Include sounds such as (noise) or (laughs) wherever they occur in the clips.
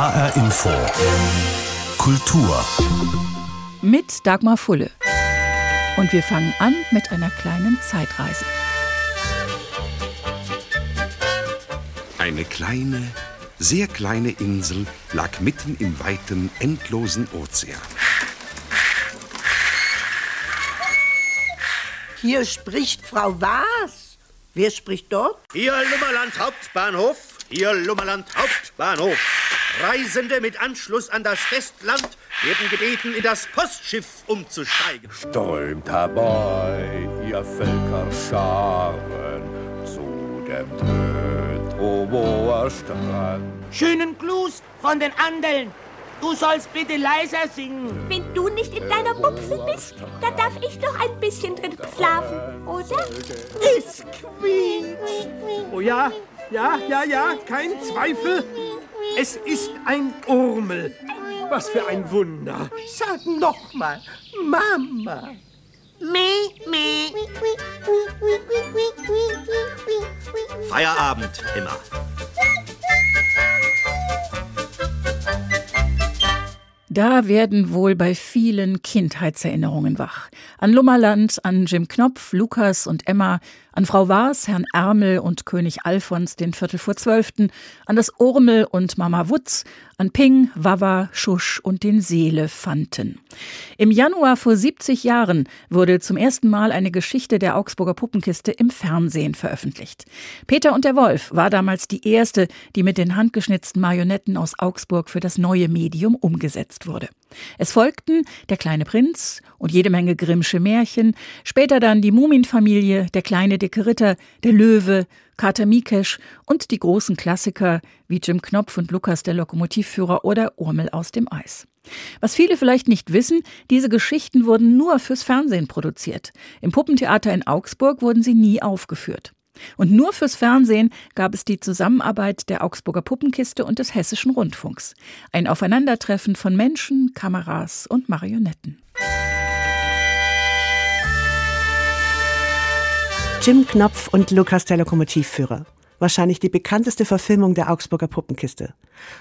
HR Info. Kultur. Mit Dagmar Fulle. Und wir fangen an mit einer kleinen Zeitreise. Eine kleine, sehr kleine Insel lag mitten im weiten, endlosen Ozean. Hier spricht Frau Was. Wer spricht dort? Hier Lummerland Hauptbahnhof. Hier Lummerland Hauptbahnhof. Reisende mit Anschluss an das Festland werden gebeten, in das Postschiff umzusteigen. Strömt herbei, ihr Völkerscharen, zu dem Trötowoer Strand. Schönen Gruß von den Andeln. Du sollst bitte leiser singen. Wenn du nicht in deiner Bupfel bist, dann darf ich doch ein bisschen drin schlafen, oder? Es quietscht. Oh ja, ja, ja, ja, kein Zweifel. Es ist ein Urmel. Was für ein Wunder. Sag noch mal, Mama. Meh, meh. Feierabend immer. Da werden wohl bei vielen Kindheitserinnerungen wach. An Lummerland, an Jim Knopf, Lukas und Emma, an Frau Waas, Herrn Ärmel und König Alfons den Viertel vor Zwölften, an das Urmel und Mama Wutz, an Ping, Wawa, Schusch und den Seelefanten. Im Januar vor 70 Jahren wurde zum ersten Mal eine Geschichte der Augsburger Puppenkiste im Fernsehen veröffentlicht. Peter und der Wolf war damals die erste, die mit den handgeschnitzten Marionetten aus Augsburg für das neue Medium umgesetzt wurde. Es folgten Der kleine Prinz und jede Menge Grimmsche Märchen, später dann die Muminfamilie, Der kleine dicke Ritter, Der Löwe, Kater Mikesch und die großen Klassiker wie Jim Knopf und Lukas der Lokomotivführer oder Urmel aus dem Eis. Was viele vielleicht nicht wissen, diese Geschichten wurden nur fürs Fernsehen produziert. Im Puppentheater in Augsburg wurden sie nie aufgeführt. Und nur fürs Fernsehen gab es die Zusammenarbeit der Augsburger Puppenkiste und des Hessischen Rundfunks. Ein Aufeinandertreffen von Menschen, Kameras und Marionetten. Jim Knopf und Lukas der Lokomotivführer. Wahrscheinlich die bekannteste Verfilmung der Augsburger Puppenkiste.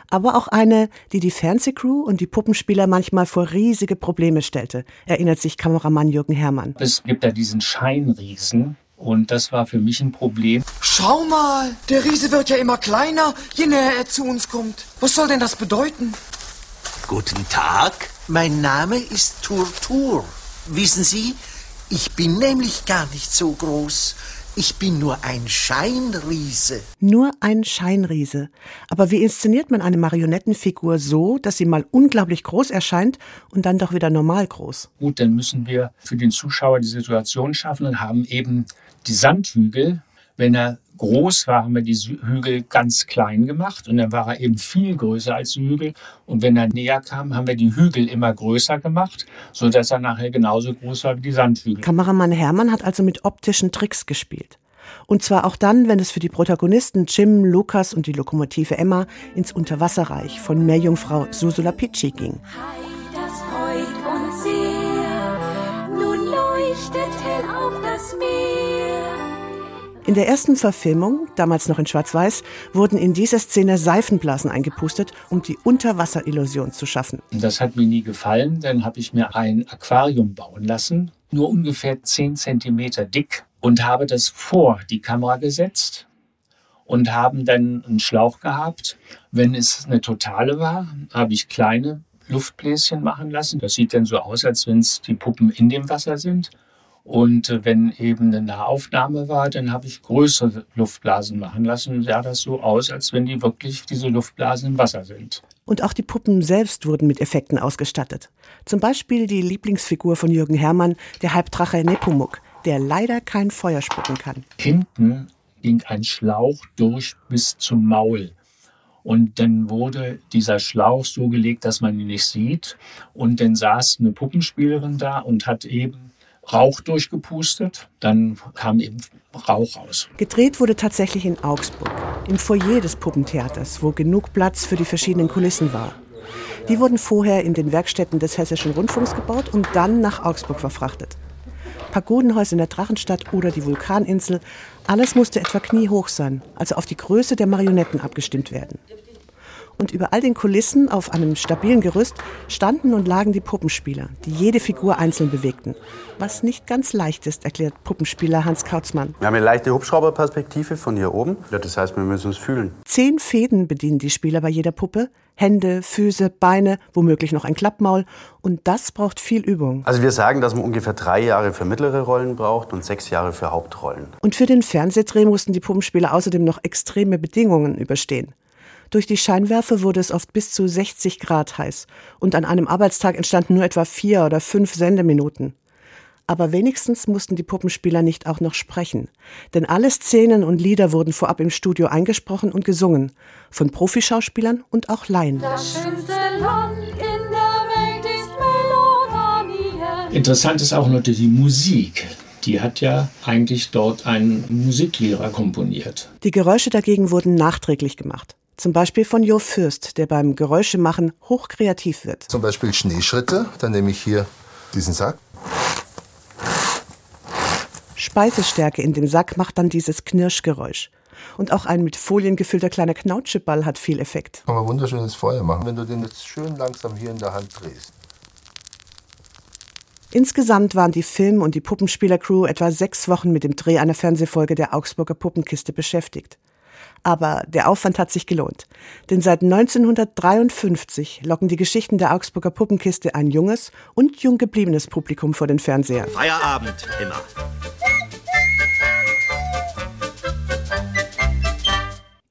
Aber auch eine, die die Fernsehcrew und die Puppenspieler manchmal vor riesige Probleme stellte, erinnert sich Kameramann Jürgen Herrmann. Es gibt ja diesen Scheinriesen, und das war für mich ein Problem. Schau mal, der Riese wird ja immer kleiner, je näher er zu uns kommt. Was soll denn das bedeuten? Guten Tag, mein Name ist Turtur. Wissen Sie, ich bin nämlich gar nicht so groß. Ich bin nur ein Scheinriese. Nur ein Scheinriese. Aber wie inszeniert man eine Marionettenfigur so, dass sie mal unglaublich groß erscheint und dann doch wieder normal groß? Gut, dann müssen wir für den Zuschauer die Situation schaffen und haben eben die Sandhügel. Wenn er groß war, haben wir die Hügel ganz klein gemacht und dann war er eben viel größer als die Hügel. Und wenn er näher kam, haben wir die Hügel immer größer gemacht, sodass er nachher genauso groß war wie die Sandhügel. Kameramann Hermann hat also mit optischen Tricks gespielt. Und zwar auch dann, wenn es für die Protagonisten Jim, Lukas und die Lokomotive Emma ins Unterwasserreich von Meerjungfrau Susula Picci ging. Das In der ersten Verfilmung, damals noch in Schwarz-Weiß, wurden in dieser Szene Seifenblasen eingepustet, um die Unterwasserillusion zu schaffen. Das hat mir nie gefallen. Dann habe ich mir ein Aquarium bauen lassen, nur ungefähr 10 Zentimeter dick, und habe das vor die Kamera gesetzt und haben dann einen Schlauch gehabt. Wenn es eine totale war, habe ich kleine Luftbläschen machen lassen. Das sieht dann so aus, als wenn es die Puppen in dem Wasser sind. Und äh, wenn eben eine Nahaufnahme war, dann habe ich größere Luftblasen machen lassen. Sah das so aus, als wenn die wirklich diese Luftblasen im Wasser sind. Und auch die Puppen selbst wurden mit Effekten ausgestattet. Zum Beispiel die Lieblingsfigur von Jürgen Herrmann, der Halbdrache Nepomuk, der leider kein Feuer spucken kann. Hinten ging ein Schlauch durch bis zum Maul. Und dann wurde dieser Schlauch so gelegt, dass man ihn nicht sieht. Und dann saß eine Puppenspielerin da und hat eben Rauch durchgepustet. Dann kam eben Rauch raus. Gedreht wurde tatsächlich in Augsburg, im Foyer des Puppentheaters, wo genug Platz für die verschiedenen Kulissen war. Die wurden vorher in den Werkstätten des Hessischen Rundfunks gebaut und dann nach Augsburg verfrachtet. Pagodenhäuser in der Drachenstadt oder die Vulkaninsel, alles musste etwa kniehoch sein, also auf die Größe der Marionetten abgestimmt werden. Und über all den Kulissen auf einem stabilen Gerüst standen und lagen die Puppenspieler, die jede Figur einzeln bewegten. Was nicht ganz leicht ist, erklärt Puppenspieler Hans Kautzmann. Wir haben eine leichte Hubschrauberperspektive von hier oben. Ja, das heißt, wir müssen uns fühlen. Zehn Fäden bedienen die Spieler bei jeder Puppe. Hände, Füße, Beine, womöglich noch ein Klappmaul. Und das braucht viel Übung. Also wir sagen, dass man ungefähr drei Jahre für mittlere Rollen braucht und sechs Jahre für Hauptrollen. Und für den Fernsehdreh mussten die Puppenspieler außerdem noch extreme Bedingungen überstehen. Durch die Scheinwerfer wurde es oft bis zu 60 Grad heiß und an einem Arbeitstag entstanden nur etwa vier oder fünf Sendeminuten. Aber wenigstens mussten die Puppenspieler nicht auch noch sprechen. Denn alle Szenen und Lieder wurden vorab im Studio eingesprochen und gesungen. Von Profischauspielern und auch Laien. Das schönste Land in der Welt ist. Interessant ist auch noch die Musik. Die hat ja eigentlich dort ein Musiklehrer komponiert. Die Geräusche dagegen wurden nachträglich gemacht. Zum Beispiel von Jo Fürst, der beim Geräuschemachen hochkreativ wird. Zum Beispiel Schneeschritte. Dann nehme ich hier diesen Sack. Speisestärke in dem Sack macht dann dieses Knirschgeräusch. Und auch ein mit Folien gefüllter kleiner Knautscheball hat viel Effekt. Kann man wunderschönes Feuer machen, wenn du den jetzt schön langsam hier in der Hand drehst. Insgesamt waren die Film- und die Puppenspielercrew etwa sechs Wochen mit dem Dreh einer Fernsehfolge der Augsburger Puppenkiste beschäftigt. Aber der Aufwand hat sich gelohnt. Denn seit 1953 locken die Geschichten der Augsburger Puppenkiste ein junges und jung gebliebenes Publikum vor den Fernseher. Feierabend, immer.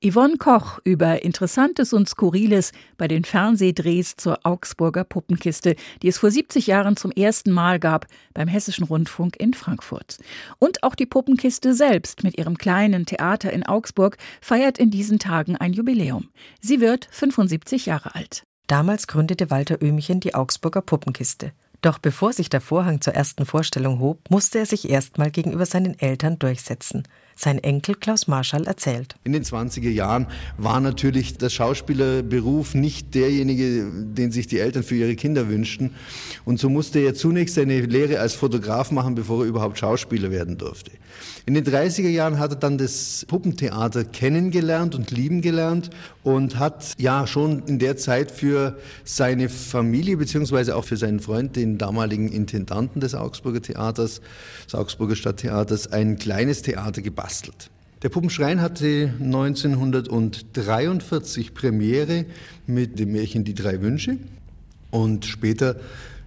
Yvonne Koch über Interessantes und Skurriles bei den Fernsehdrehs zur Augsburger Puppenkiste, die es vor 70 Jahren zum ersten Mal gab beim Hessischen Rundfunk in Frankfurt. Und auch die Puppenkiste selbst mit ihrem kleinen Theater in Augsburg feiert in diesen Tagen ein Jubiläum. Sie wird 75 Jahre alt. Damals gründete Walter Öhmchen die Augsburger Puppenkiste. Doch bevor sich der Vorhang zur ersten Vorstellung hob, musste er sich erstmal gegenüber seinen Eltern durchsetzen. Sein Enkel Klaus Marschall erzählt. In den 20er Jahren war natürlich der Schauspielerberuf nicht derjenige, den sich die Eltern für ihre Kinder wünschten. Und so musste er zunächst seine Lehre als Fotograf machen, bevor er überhaupt Schauspieler werden durfte. In den 30er Jahren hat er dann das Puppentheater kennengelernt und lieben gelernt und hat ja schon in der Zeit für seine Familie beziehungsweise auch für seinen Freund, den damaligen Intendanten des Augsburger Theaters, des Augsburger Stadttheaters, ein kleines Theater gebastelt. Der Puppenschrein hatte 1943 Premiere mit dem Märchen Die drei Wünsche und später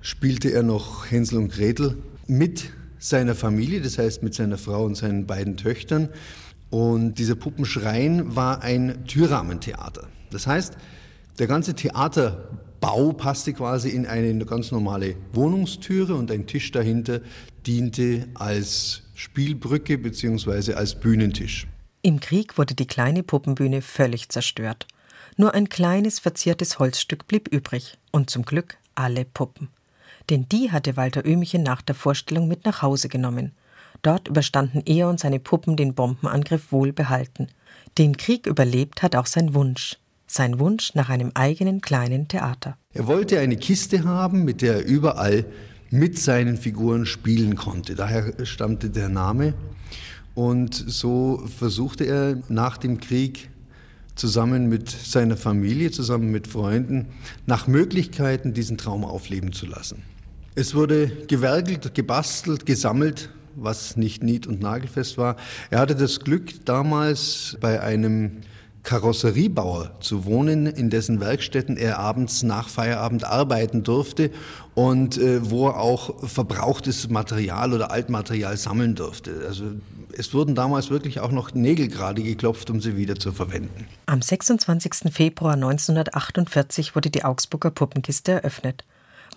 spielte er noch Hänsel und Gretel mit seiner Familie, das heißt mit seiner Frau und seinen beiden Töchtern. Und dieser Puppenschrein war ein Türrahmentheater. Das heißt, der ganze Theaterbau passte quasi in eine ganz normale Wohnungstüre und ein Tisch dahinter diente als Spielbrücke bzw. als Bühnentisch. Im Krieg wurde die kleine Puppenbühne völlig zerstört. Nur ein kleines verziertes Holzstück blieb übrig und zum Glück alle Puppen denn die hatte Walter Öhmchen nach der Vorstellung mit nach Hause genommen. Dort überstanden er und seine Puppen den Bombenangriff wohlbehalten. Den Krieg überlebt hat auch sein Wunsch. Sein Wunsch nach einem eigenen kleinen Theater. Er wollte eine Kiste haben, mit der er überall mit seinen Figuren spielen konnte. Daher stammte der Name. Und so versuchte er nach dem Krieg zusammen mit seiner Familie, zusammen mit Freunden, nach Möglichkeiten diesen Traum aufleben zu lassen. Es wurde gewerkelt, gebastelt, gesammelt, was nicht nied- und nagelfest war. Er hatte das Glück, damals bei einem Karosseriebauer zu wohnen, in dessen Werkstätten er abends nach Feierabend arbeiten durfte und äh, wo er auch verbrauchtes Material oder Altmaterial sammeln durfte. Also es wurden damals wirklich auch noch Nägel gerade geklopft, um sie wieder zu verwenden. Am 26. Februar 1948 wurde die Augsburger Puppenkiste eröffnet.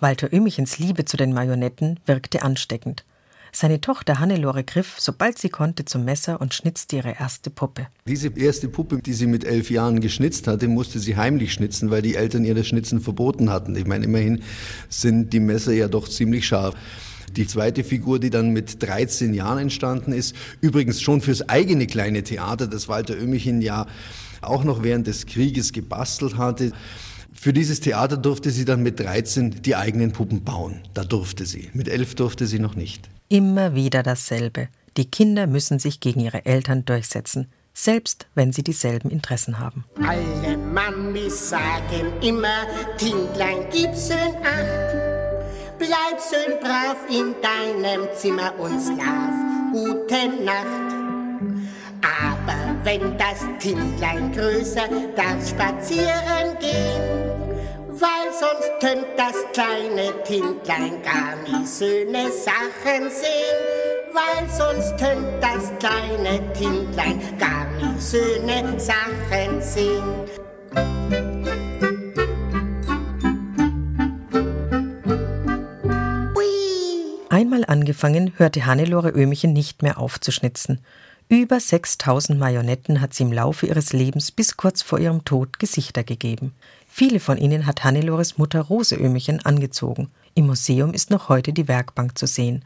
Walter Ömichens Liebe zu den Marionetten wirkte ansteckend. Seine Tochter Hannelore griff, sobald sie konnte, zum Messer und schnitzte ihre erste Puppe. Diese erste Puppe, die sie mit elf Jahren geschnitzt hatte, musste sie heimlich schnitzen, weil die Eltern ihr das Schnitzen verboten hatten. Ich meine, immerhin sind die Messer ja doch ziemlich scharf. Die zweite Figur, die dann mit 13 Jahren entstanden ist, übrigens schon fürs eigene kleine Theater, das Walter Ömichen ja auch noch während des Krieges gebastelt hatte. Für dieses Theater durfte sie dann mit 13 die eigenen Puppen bauen. Da durfte sie. Mit 11 durfte sie noch nicht. Immer wieder dasselbe. Die Kinder müssen sich gegen ihre Eltern durchsetzen. selbst wenn sie dieselben Interessen haben. Alle Mamis sagen immer, Tindlein gib schön acht. Bleib schön brav in deinem Zimmer und schlaf. Gute Nacht. Aber wenn das Tindlein größer darf spazieren gehen, weil sonst könnt das kleine Tindlein gar nie schöne Sachen sehen, weil sonst könnt das kleine Tindlein gar nie schöne Sachen sehen. Einmal angefangen, hörte Hannelore Öhmichen nicht mehr auf zu schnitzen. Über 6000 Marionetten hat sie im Laufe ihres Lebens bis kurz vor ihrem Tod Gesichter gegeben. Viele von ihnen hat Hannelores Mutter Rose Öhmichen angezogen. Im Museum ist noch heute die Werkbank zu sehen.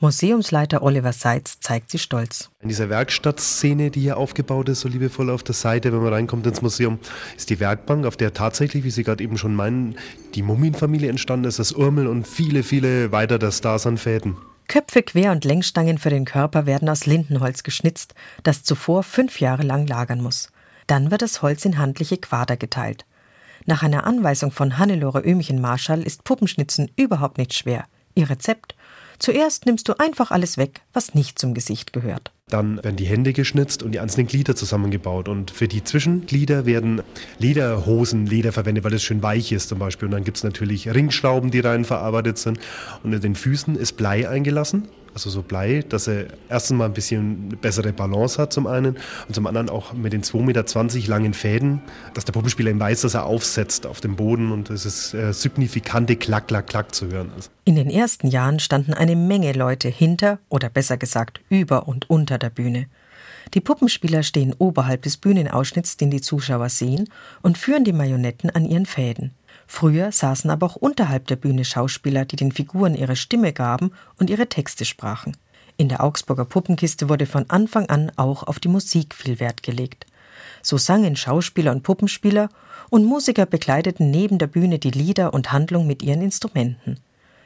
Museumsleiter Oliver Seitz zeigt sie stolz. In dieser Werkstattszene, die hier aufgebaut ist, so liebevoll auf der Seite, wenn man reinkommt ins Museum, ist die Werkbank, auf der tatsächlich, wie Sie gerade eben schon meinen, die Mummienfamilie entstanden ist, das Urmel und viele, viele weiter der Stars an Fäden. Köpfe, Quer- und Längsstangen für den Körper werden aus Lindenholz geschnitzt, das zuvor fünf Jahre lang lagern muss. Dann wird das Holz in handliche Quader geteilt. Nach einer Anweisung von Hannelore Öhmchen-Marschall ist Puppenschnitzen überhaupt nicht schwer. Ihr Rezept? Zuerst nimmst du einfach alles weg, was nicht zum Gesicht gehört. Dann werden die Hände geschnitzt und die einzelnen Glieder zusammengebaut. Und für die Zwischenglieder werden Lederhosen, Leder verwendet, weil es schön weich ist zum Beispiel. Und dann gibt es natürlich Ringschrauben, die rein verarbeitet sind. Und in den Füßen ist Blei eingelassen. Also so Blei, dass er erstens mal ein bisschen bessere Balance hat zum einen und zum anderen auch mit den 2,20 Meter langen Fäden, dass der Puppenspieler eben weiß, dass er aufsetzt auf dem Boden und es ist äh, signifikante Klack, Klack, Klack zu hören ist. In den ersten Jahren standen eine Menge Leute hinter oder besser gesagt über und unter der Bühne. Die Puppenspieler stehen oberhalb des Bühnenausschnitts, den die Zuschauer sehen, und führen die Marionetten an ihren Fäden. Früher saßen aber auch unterhalb der Bühne Schauspieler, die den Figuren ihre Stimme gaben und ihre Texte sprachen. In der Augsburger Puppenkiste wurde von Anfang an auch auf die Musik viel Wert gelegt. So sangen Schauspieler und Puppenspieler und Musiker begleiteten neben der Bühne die Lieder und Handlung mit ihren Instrumenten.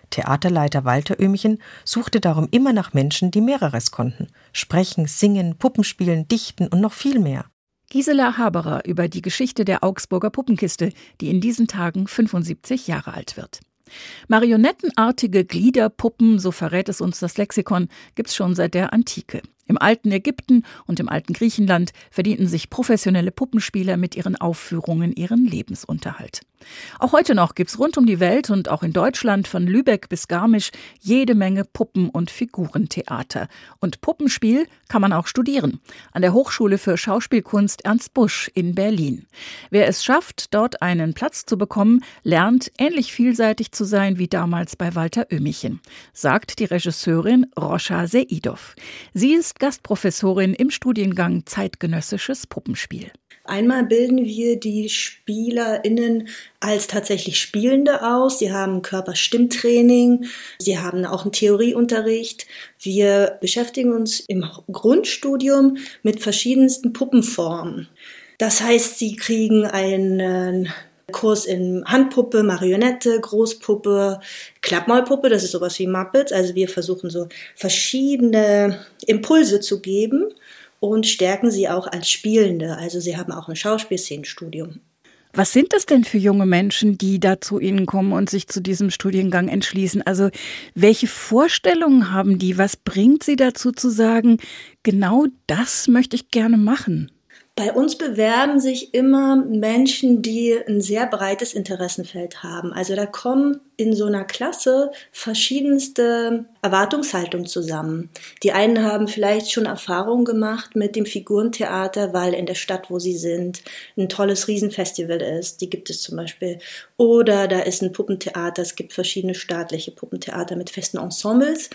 Theaterleiter Walter Öhmchen suchte darum immer nach Menschen, die mehreres konnten: sprechen, singen, Puppenspielen, dichten und noch viel mehr. Gisela Haberer über die Geschichte der Augsburger Puppenkiste, die in diesen Tagen 75 Jahre alt wird. Marionettenartige Gliederpuppen, so verrät es uns das Lexikon, gibt's schon seit der Antike. Im alten Ägypten und im alten Griechenland verdienten sich professionelle Puppenspieler mit ihren Aufführungen ihren Lebensunterhalt. Auch heute noch gibt's rund um die Welt und auch in Deutschland von Lübeck bis Garmisch jede Menge Puppen- und Figurentheater. Und Puppenspiel kann man auch studieren. An der Hochschule für Schauspielkunst Ernst Busch in Berlin. Wer es schafft, dort einen Platz zu bekommen, lernt ähnlich vielseitig zu sein wie damals bei Walter Ömichen, sagt die Regisseurin Roscha Seidov. Sie ist Gastprofessorin im Studiengang Zeitgenössisches Puppenspiel. Einmal bilden wir die SpielerInnen als tatsächlich Spielende aus. Sie haben Körperstimmtraining, sie haben auch einen Theorieunterricht. Wir beschäftigen uns im Grundstudium mit verschiedensten Puppenformen. Das heißt, sie kriegen einen Kurs in Handpuppe, Marionette, Großpuppe, Klappmaulpuppe, das ist sowas wie Muppets. Also wir versuchen so verschiedene Impulse zu geben und stärken sie auch als Spielende. Also sie haben auch ein Schauspielszenenstudium. Was sind das denn für junge Menschen, die da zu Ihnen kommen und sich zu diesem Studiengang entschließen? Also welche Vorstellungen haben die? Was bringt sie dazu zu sagen, genau das möchte ich gerne machen? Bei uns bewerben sich immer Menschen, die ein sehr breites Interessenfeld haben. Also da kommen in so einer Klasse verschiedenste Erwartungshaltungen zusammen. Die einen haben vielleicht schon Erfahrungen gemacht mit dem Figurentheater, weil in der Stadt, wo sie sind, ein tolles Riesenfestival ist. Die gibt es zum Beispiel. Oder da ist ein Puppentheater. Es gibt verschiedene staatliche Puppentheater mit festen Ensembles.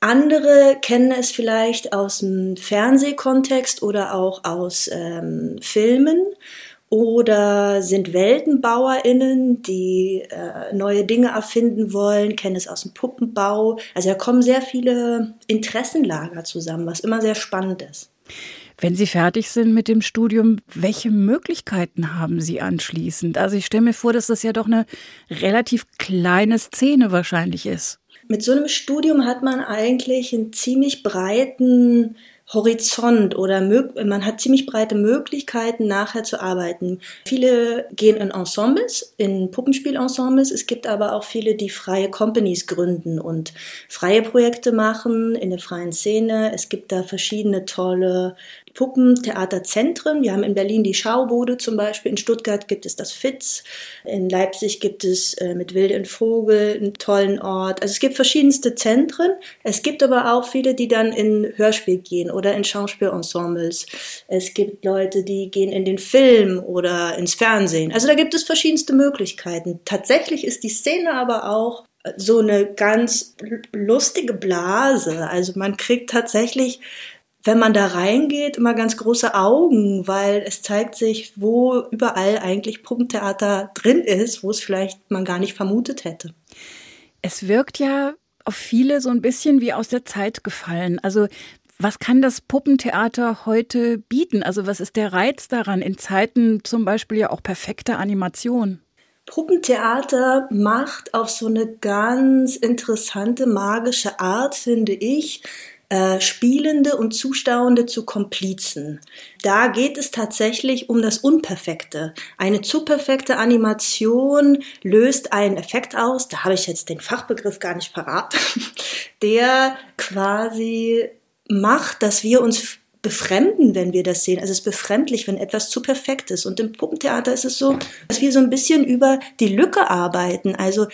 Andere kennen es vielleicht aus dem Fernsehkontext oder auch aus ähm, Filmen oder sind WeltenbauerInnen, die äh, neue Dinge erfinden wollen, kennen es aus dem Puppenbau. Also da kommen sehr viele Interessenlager zusammen, was immer sehr spannend ist. Wenn Sie fertig sind mit dem Studium, welche Möglichkeiten haben Sie anschließend? Also ich stelle mir vor, dass das ja doch eine relativ kleine Szene wahrscheinlich ist. Mit so einem Studium hat man eigentlich einen ziemlich breiten Horizont oder man hat ziemlich breite Möglichkeiten, nachher zu arbeiten. Viele gehen in Ensembles, in Puppenspielensembles. Es gibt aber auch viele, die freie Companies gründen und freie Projekte machen in der freien Szene. Es gibt da verschiedene tolle Puppentheaterzentren. Wir haben in Berlin die Schaubude zum Beispiel, in Stuttgart gibt es das Fitz, in Leipzig gibt es äh, mit Wilden Vogel einen tollen Ort. Also es gibt verschiedenste Zentren. Es gibt aber auch viele, die dann in Hörspiel gehen oder in Schauspielensembles. Es gibt Leute, die gehen in den Film oder ins Fernsehen. Also da gibt es verschiedenste Möglichkeiten. Tatsächlich ist die Szene aber auch so eine ganz lustige Blase. Also man kriegt tatsächlich wenn man da reingeht, immer ganz große Augen, weil es zeigt sich, wo überall eigentlich Puppentheater drin ist, wo es vielleicht man gar nicht vermutet hätte. Es wirkt ja auf viele so ein bisschen wie aus der Zeit gefallen. Also was kann das Puppentheater heute bieten? Also was ist der Reiz daran in Zeiten zum Beispiel ja auch perfekter Animation? Puppentheater macht auf so eine ganz interessante, magische Art, finde ich, äh, Spielende und Zuschauende zu Komplizen. Da geht es tatsächlich um das Unperfekte. Eine zu perfekte Animation löst einen Effekt aus, da habe ich jetzt den Fachbegriff gar nicht parat, (laughs) der quasi macht, dass wir uns befremden, wenn wir das sehen. Also es ist befremdlich, wenn etwas zu perfekt ist. Und im Puppentheater ist es so, dass wir so ein bisschen über die Lücke arbeiten. Also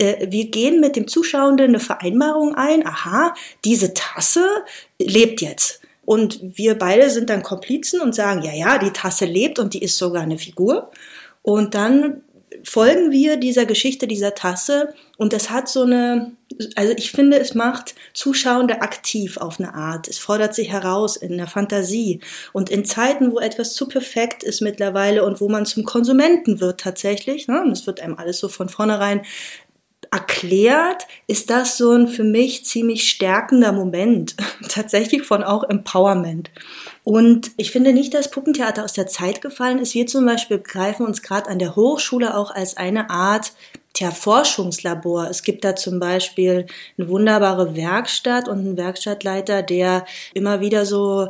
äh, wir gehen mit dem Zuschauenden eine Vereinbarung ein, aha, diese Tasse lebt jetzt. Und wir beide sind dann Komplizen und sagen, ja, ja, die Tasse lebt und die ist sogar eine Figur. Und dann folgen wir dieser Geschichte dieser Tasse und das hat so eine, also ich finde, es macht Zuschauende aktiv auf eine Art. Es fordert sie heraus in der Fantasie. Und in Zeiten, wo etwas zu perfekt ist mittlerweile und wo man zum Konsumenten wird tatsächlich, ne, und es wird einem alles so von vornherein erklärt, ist das so ein für mich ziemlich stärkender Moment, (laughs) tatsächlich von auch Empowerment. Und ich finde nicht, dass Puppentheater aus der Zeit gefallen ist. Wir zum Beispiel greifen uns gerade an der Hochschule auch als eine Art Tja, Forschungslabor. Es gibt da zum Beispiel eine wunderbare Werkstatt und einen Werkstattleiter, der immer wieder so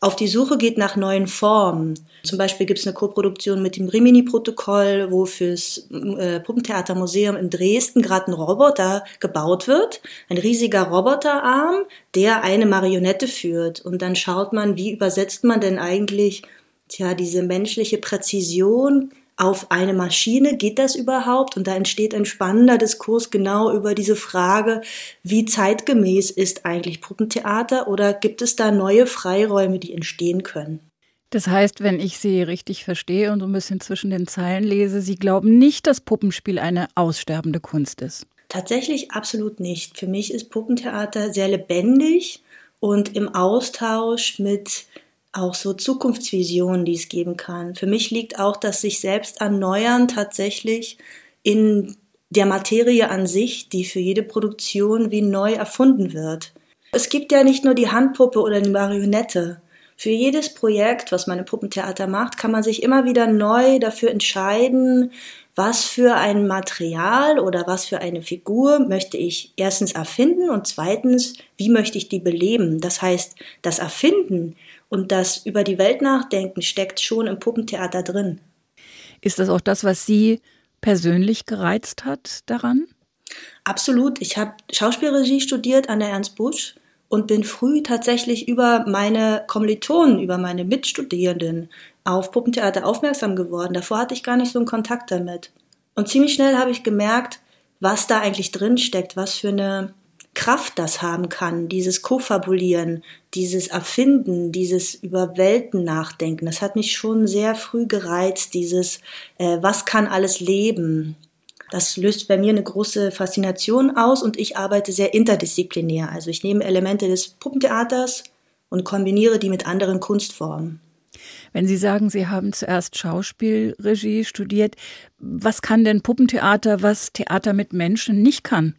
auf die Suche geht nach neuen Formen. Zum Beispiel gibt es eine Koproduktion mit dem Rimini-Protokoll, wo fürs äh, Puppentheatermuseum in Dresden gerade ein Roboter gebaut wird. Ein riesiger Roboterarm, der eine Marionette führt. Und dann schaut man, wie übersetzt man denn eigentlich tja, diese menschliche Präzision auf eine Maschine, geht das überhaupt? Und da entsteht ein spannender Diskurs genau über diese Frage, wie zeitgemäß ist eigentlich Puppentheater oder gibt es da neue Freiräume, die entstehen können? Das heißt, wenn ich Sie richtig verstehe und so ein bisschen zwischen den Zeilen lese, Sie glauben nicht, dass Puppenspiel eine aussterbende Kunst ist. Tatsächlich absolut nicht. Für mich ist Puppentheater sehr lebendig und im Austausch mit auch so Zukunftsvisionen, die es geben kann. Für mich liegt auch das sich selbst erneuern tatsächlich in der Materie an sich, die für jede Produktion wie neu erfunden wird. Es gibt ja nicht nur die Handpuppe oder die Marionette. Für jedes Projekt, was man im Puppentheater macht, kann man sich immer wieder neu dafür entscheiden, was für ein Material oder was für eine Figur möchte ich erstens erfinden und zweitens, wie möchte ich die beleben. Das heißt, das Erfinden und das über die Welt nachdenken steckt schon im Puppentheater drin. Ist das auch das, was Sie persönlich gereizt hat daran? Absolut. Ich habe Schauspielregie studiert an der Ernst Busch und bin früh tatsächlich über meine Kommilitonen, über meine Mitstudierenden auf Puppentheater aufmerksam geworden. Davor hatte ich gar nicht so einen Kontakt damit. Und ziemlich schnell habe ich gemerkt, was da eigentlich drin steckt, was für eine Kraft das haben kann, dieses Kofabulieren, dieses Erfinden, dieses über Welten nachdenken. Das hat mich schon sehr früh gereizt, dieses äh, was kann alles leben. Das löst bei mir eine große Faszination aus und ich arbeite sehr interdisziplinär. Also ich nehme Elemente des Puppentheaters und kombiniere die mit anderen Kunstformen. Wenn Sie sagen, Sie haben zuerst Schauspielregie studiert, was kann denn Puppentheater, was Theater mit Menschen nicht kann?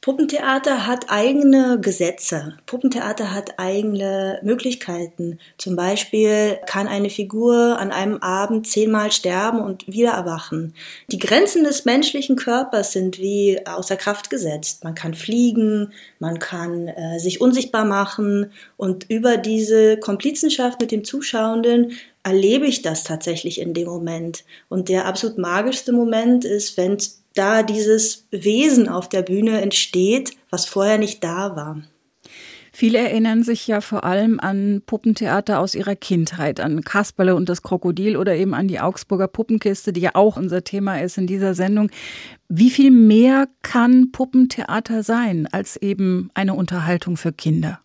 Puppentheater hat eigene Gesetze. Puppentheater hat eigene Möglichkeiten. Zum Beispiel kann eine Figur an einem Abend zehnmal sterben und wieder erwachen. Die Grenzen des menschlichen Körpers sind wie außer Kraft gesetzt. Man kann fliegen, man kann äh, sich unsichtbar machen und über diese Komplizenschaft mit dem Zuschauenden erlebe ich das tatsächlich in dem Moment. Und der absolut magischste Moment ist, wenn da dieses Wesen auf der Bühne entsteht, was vorher nicht da war. Viele erinnern sich ja vor allem an Puppentheater aus ihrer Kindheit, an Kasperle und das Krokodil oder eben an die Augsburger Puppenkiste, die ja auch unser Thema ist in dieser Sendung. Wie viel mehr kann Puppentheater sein als eben eine Unterhaltung für Kinder?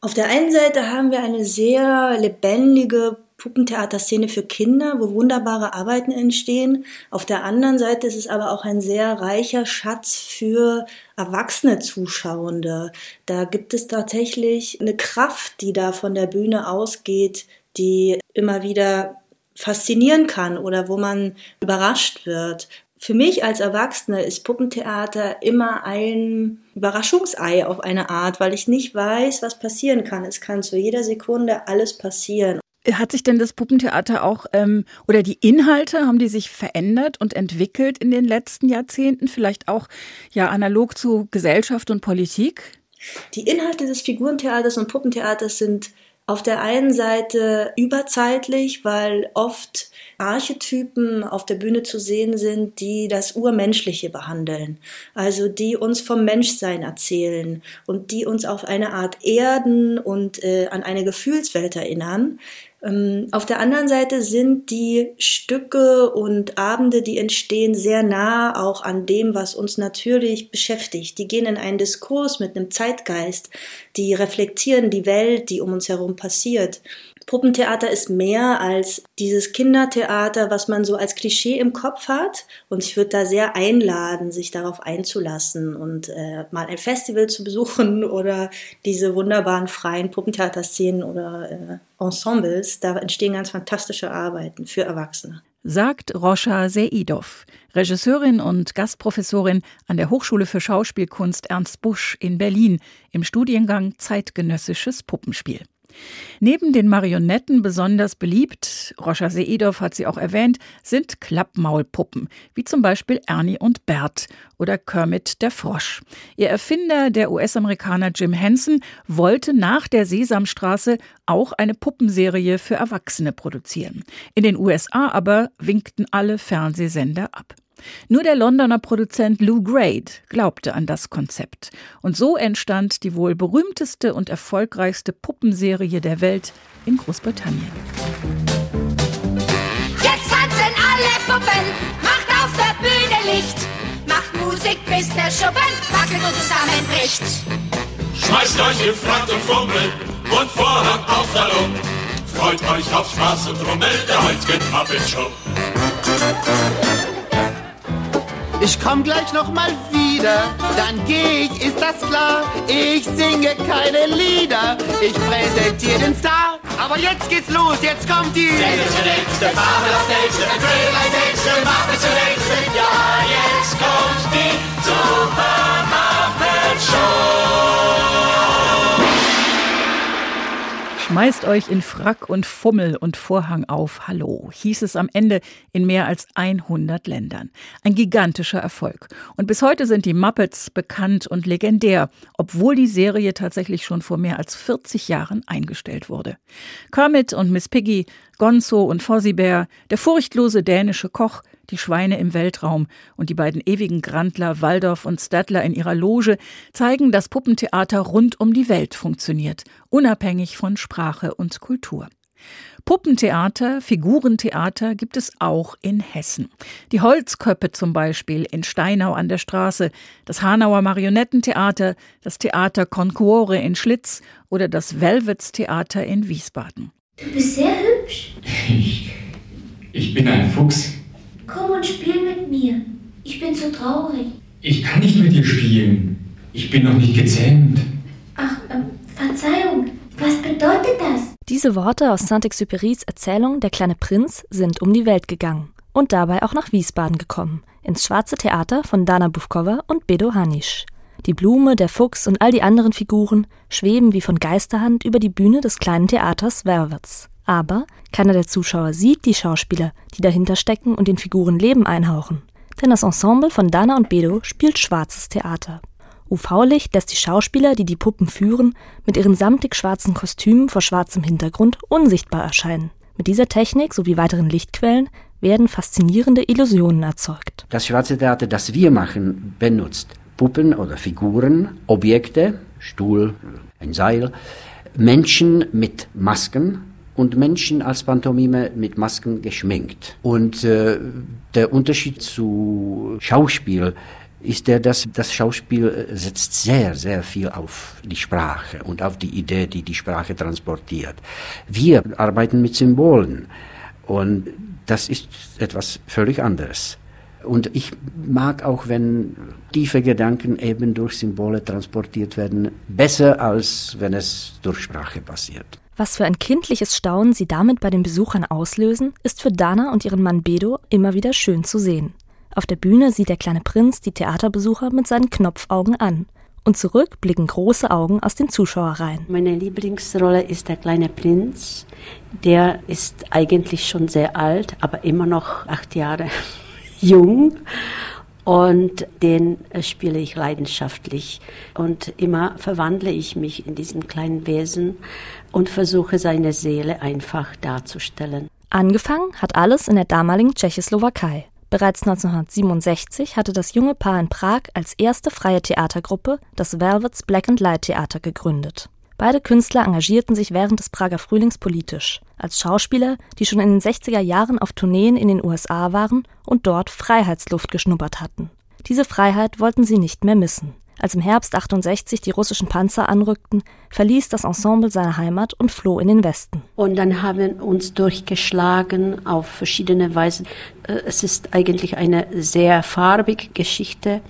Auf der einen Seite haben wir eine sehr lebendige Puppentheaterszene für Kinder, wo wunderbare Arbeiten entstehen. Auf der anderen Seite ist es aber auch ein sehr reicher Schatz für erwachsene Zuschauende. Da gibt es tatsächlich eine Kraft, die da von der Bühne ausgeht, die immer wieder faszinieren kann oder wo man überrascht wird. Für mich als Erwachsene ist Puppentheater immer ein Überraschungsei auf eine Art, weil ich nicht weiß, was passieren kann. Es kann zu jeder Sekunde alles passieren. Hat sich denn das Puppentheater auch ähm, oder die Inhalte haben die sich verändert und entwickelt in den letzten Jahrzehnten, vielleicht auch ja analog zu Gesellschaft und Politik? Die Inhalte des Figurentheaters und Puppentheaters sind auf der einen Seite überzeitlich, weil oft Archetypen auf der Bühne zu sehen sind, die das Urmenschliche behandeln, also die uns vom Menschsein erzählen und die uns auf eine Art erden und äh, an eine Gefühlswelt erinnern, auf der anderen Seite sind die Stücke und Abende, die entstehen, sehr nah auch an dem, was uns natürlich beschäftigt. Die gehen in einen Diskurs mit einem Zeitgeist, die reflektieren die Welt, die um uns herum passiert. Puppentheater ist mehr als dieses Kindertheater, was man so als Klischee im Kopf hat. Und ich würde da sehr einladen, sich darauf einzulassen und äh, mal ein Festival zu besuchen (laughs) oder diese wunderbaren freien Puppentheaterszenen oder äh, Ensembles. Da entstehen ganz fantastische Arbeiten für Erwachsene sagt Roscha Seidov, Regisseurin und Gastprofessorin an der Hochschule für Schauspielkunst Ernst Busch in Berlin im Studiengang Zeitgenössisches Puppenspiel. Neben den Marionetten besonders beliebt, Roscha Seedorf hat sie auch erwähnt, sind Klappmaulpuppen, wie zum Beispiel Ernie und Bert oder Kermit der Frosch. Ihr Erfinder, der US-Amerikaner Jim Henson, wollte nach der Sesamstraße auch eine Puppenserie für Erwachsene produzieren. In den USA aber winkten alle Fernsehsender ab. Nur der Londoner Produzent Lou Grade glaubte an das Konzept. Und so entstand die wohl berühmteste und erfolgreichste Puppenserie der Welt in Großbritannien. Jetzt tanzen alle Puppen, macht auf der Bühne Licht, macht Musik bis der Schuppen wackelt und zusammenbricht. Schmeißt euch in Frack und Fummel und Vorhang auf Hallo. Freut euch auf Spaß und Rummel der heutigen Muppet Show. Ich komm gleich noch mal wieder, dann geh ich, ist das klar. Ich singe keine Lieder, ich präsentiere den Star. Aber jetzt geht's los, jetzt kommt die nächste Marvelous Nation, Realization, Marvelous Nation, ja, jetzt kommt die Super Muppet Show. Schmeißt euch in Frack und Fummel und Vorhang auf. Hallo, hieß es am Ende in mehr als 100 Ländern. Ein gigantischer Erfolg. Und bis heute sind die Muppets bekannt und legendär, obwohl die Serie tatsächlich schon vor mehr als 40 Jahren eingestellt wurde. Kermit und Miss Piggy, Gonzo und Fozzie Bear, der furchtlose dänische Koch, die Schweine im Weltraum und die beiden ewigen Grandler Waldorf und Stadler in ihrer Loge zeigen, dass Puppentheater rund um die Welt funktioniert, unabhängig von Sprache und Kultur. Puppentheater, Figurentheater gibt es auch in Hessen. Die Holzköppe zum Beispiel in Steinau an der Straße, das Hanauer Marionettentheater, das Theater Concuore in Schlitz oder das Velvets Theater in Wiesbaden. Du bist sehr hübsch. Ich, ich bin ein Fuchs. Komm und spiel mit mir. Ich bin so traurig. Ich kann nicht mit dir spielen. Ich bin noch nicht gezähmt. Ach, äh, Verzeihung. Was bedeutet das? Diese Worte aus Saint-Exupérys Erzählung Der kleine Prinz sind um die Welt gegangen und dabei auch nach Wiesbaden gekommen, ins Schwarze Theater von Dana Bufkova und Bedo Hanisch. Die Blume, der Fuchs und all die anderen Figuren schweben wie von Geisterhand über die Bühne des kleinen Theaters Werwitz. Aber keiner der Zuschauer sieht die Schauspieler, die dahinter stecken und den Figuren Leben einhauchen. Denn das Ensemble von Dana und Bedo spielt schwarzes Theater. UV-Licht lässt die Schauspieler, die die Puppen führen, mit ihren samtig schwarzen Kostümen vor schwarzem Hintergrund unsichtbar erscheinen. Mit dieser Technik sowie weiteren Lichtquellen werden faszinierende Illusionen erzeugt. Das schwarze Theater, das wir machen, benutzt Puppen oder Figuren, Objekte, Stuhl, ein Seil, Menschen mit Masken und Menschen als Pantomime mit Masken geschminkt. Und äh, der Unterschied zu Schauspiel ist der, dass das Schauspiel setzt sehr, sehr viel auf die Sprache und auf die Idee, die die Sprache transportiert. Wir arbeiten mit Symbolen und das ist etwas völlig anderes. Und ich mag auch, wenn tiefe Gedanken eben durch Symbole transportiert werden, besser als wenn es durch Sprache passiert. Was für ein kindliches Staunen sie damit bei den Besuchern auslösen, ist für Dana und ihren Mann Bedo immer wieder schön zu sehen. Auf der Bühne sieht der kleine Prinz die Theaterbesucher mit seinen Knopfaugen an. Und zurück blicken große Augen aus den Zuschauerreihen. Meine Lieblingsrolle ist der kleine Prinz. Der ist eigentlich schon sehr alt, aber immer noch acht Jahre (laughs) jung und den spiele ich leidenschaftlich. Und immer verwandle ich mich in diesen kleinen Wesen und versuche seine Seele einfach darzustellen. Angefangen hat alles in der damaligen Tschechoslowakei. Bereits 1967 hatte das junge Paar in Prag als erste freie Theatergruppe das Velvets Black and Light Theater gegründet. Beide Künstler engagierten sich während des Prager Frühlings politisch, als Schauspieler, die schon in den 60er Jahren auf Tourneen in den USA waren und dort Freiheitsluft geschnuppert hatten. Diese Freiheit wollten sie nicht mehr missen. Als im Herbst 68 die russischen Panzer anrückten, verließ das Ensemble seine Heimat und floh in den Westen. Und dann haben wir uns durchgeschlagen auf verschiedene Weisen. Äh, es ist eigentlich eine sehr farbige Geschichte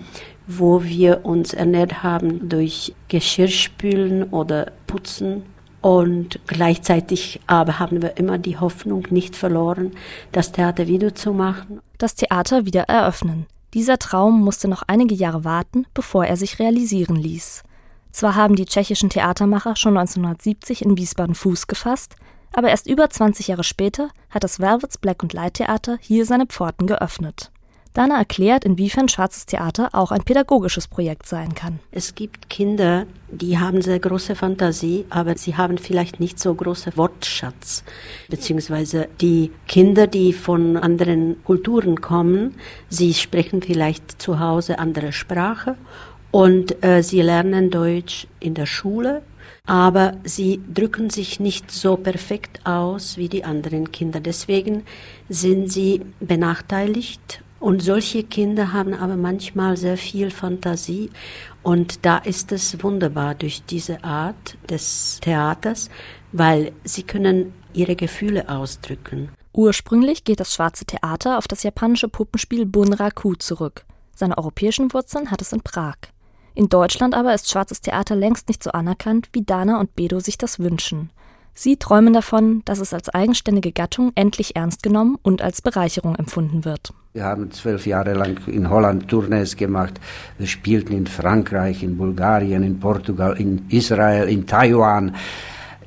wo wir uns ernährt haben durch Geschirrspülen oder Putzen. Und gleichzeitig aber haben wir immer die Hoffnung nicht verloren, das Theater wieder zu machen. Das Theater wieder eröffnen. Dieser Traum musste noch einige Jahre warten, bevor er sich realisieren ließ. Zwar haben die tschechischen Theatermacher schon 1970 in Wiesbaden Fuß gefasst, aber erst über 20 Jahre später hat das Velvets Black and Light Theater hier seine Pforten geöffnet. Dana erklärt, inwiefern Schwarzes Theater auch ein pädagogisches Projekt sein kann. Es gibt Kinder, die haben sehr große Fantasie, aber sie haben vielleicht nicht so große Wortschatz. Beziehungsweise die Kinder, die von anderen Kulturen kommen, sie sprechen vielleicht zu Hause andere Sprache und äh, sie lernen Deutsch in der Schule, aber sie drücken sich nicht so perfekt aus wie die anderen Kinder. Deswegen sind sie benachteiligt und solche Kinder haben aber manchmal sehr viel Fantasie. Und da ist es wunderbar durch diese Art des Theaters, weil sie können ihre Gefühle ausdrücken. Ursprünglich geht das Schwarze Theater auf das japanische Puppenspiel Bunraku zurück. Seine europäischen Wurzeln hat es in Prag. In Deutschland aber ist Schwarzes Theater längst nicht so anerkannt, wie Dana und Bedo sich das wünschen. Sie träumen davon, dass es als eigenständige Gattung endlich ernst genommen und als Bereicherung empfunden wird. Wir haben zwölf Jahre lang in Holland Tournees gemacht. Wir spielten in Frankreich, in Bulgarien, in Portugal, in Israel, in Taiwan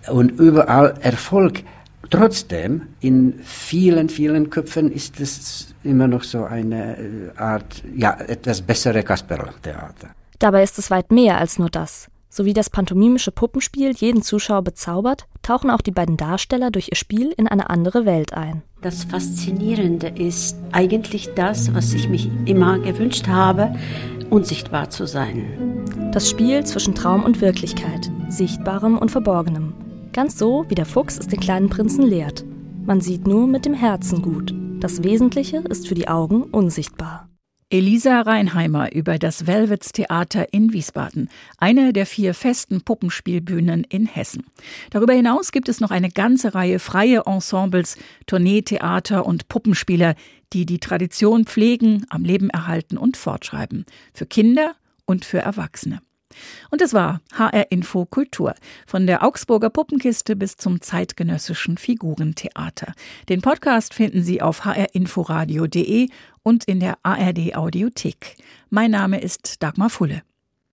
und überall Erfolg. Trotzdem, in vielen, vielen Köpfen ist es immer noch so eine äh, Art, ja, etwas bessere Kasperl-Theater. Dabei ist es weit mehr als nur das. So wie das pantomimische Puppenspiel jeden Zuschauer bezaubert, tauchen auch die beiden Darsteller durch ihr Spiel in eine andere Welt ein. Das Faszinierende ist eigentlich das, was ich mich immer gewünscht habe, unsichtbar zu sein. Das Spiel zwischen Traum und Wirklichkeit, Sichtbarem und Verborgenem. Ganz so, wie der Fuchs es den kleinen Prinzen lehrt. Man sieht nur mit dem Herzen gut. Das Wesentliche ist für die Augen unsichtbar. Elisa Reinheimer über das Velvets Theater in Wiesbaden, eine der vier festen Puppenspielbühnen in Hessen. Darüber hinaus gibt es noch eine ganze Reihe freie Ensembles, Tourneetheater und Puppenspieler, die die Tradition pflegen, am Leben erhalten und fortschreiben. Für Kinder und für Erwachsene. Und es war HR Info Kultur. Von der Augsburger Puppenkiste bis zum zeitgenössischen Figurentheater. Den Podcast finden Sie auf hrinforadio.de und in der ARD Audiothek. Mein Name ist Dagmar Fulle.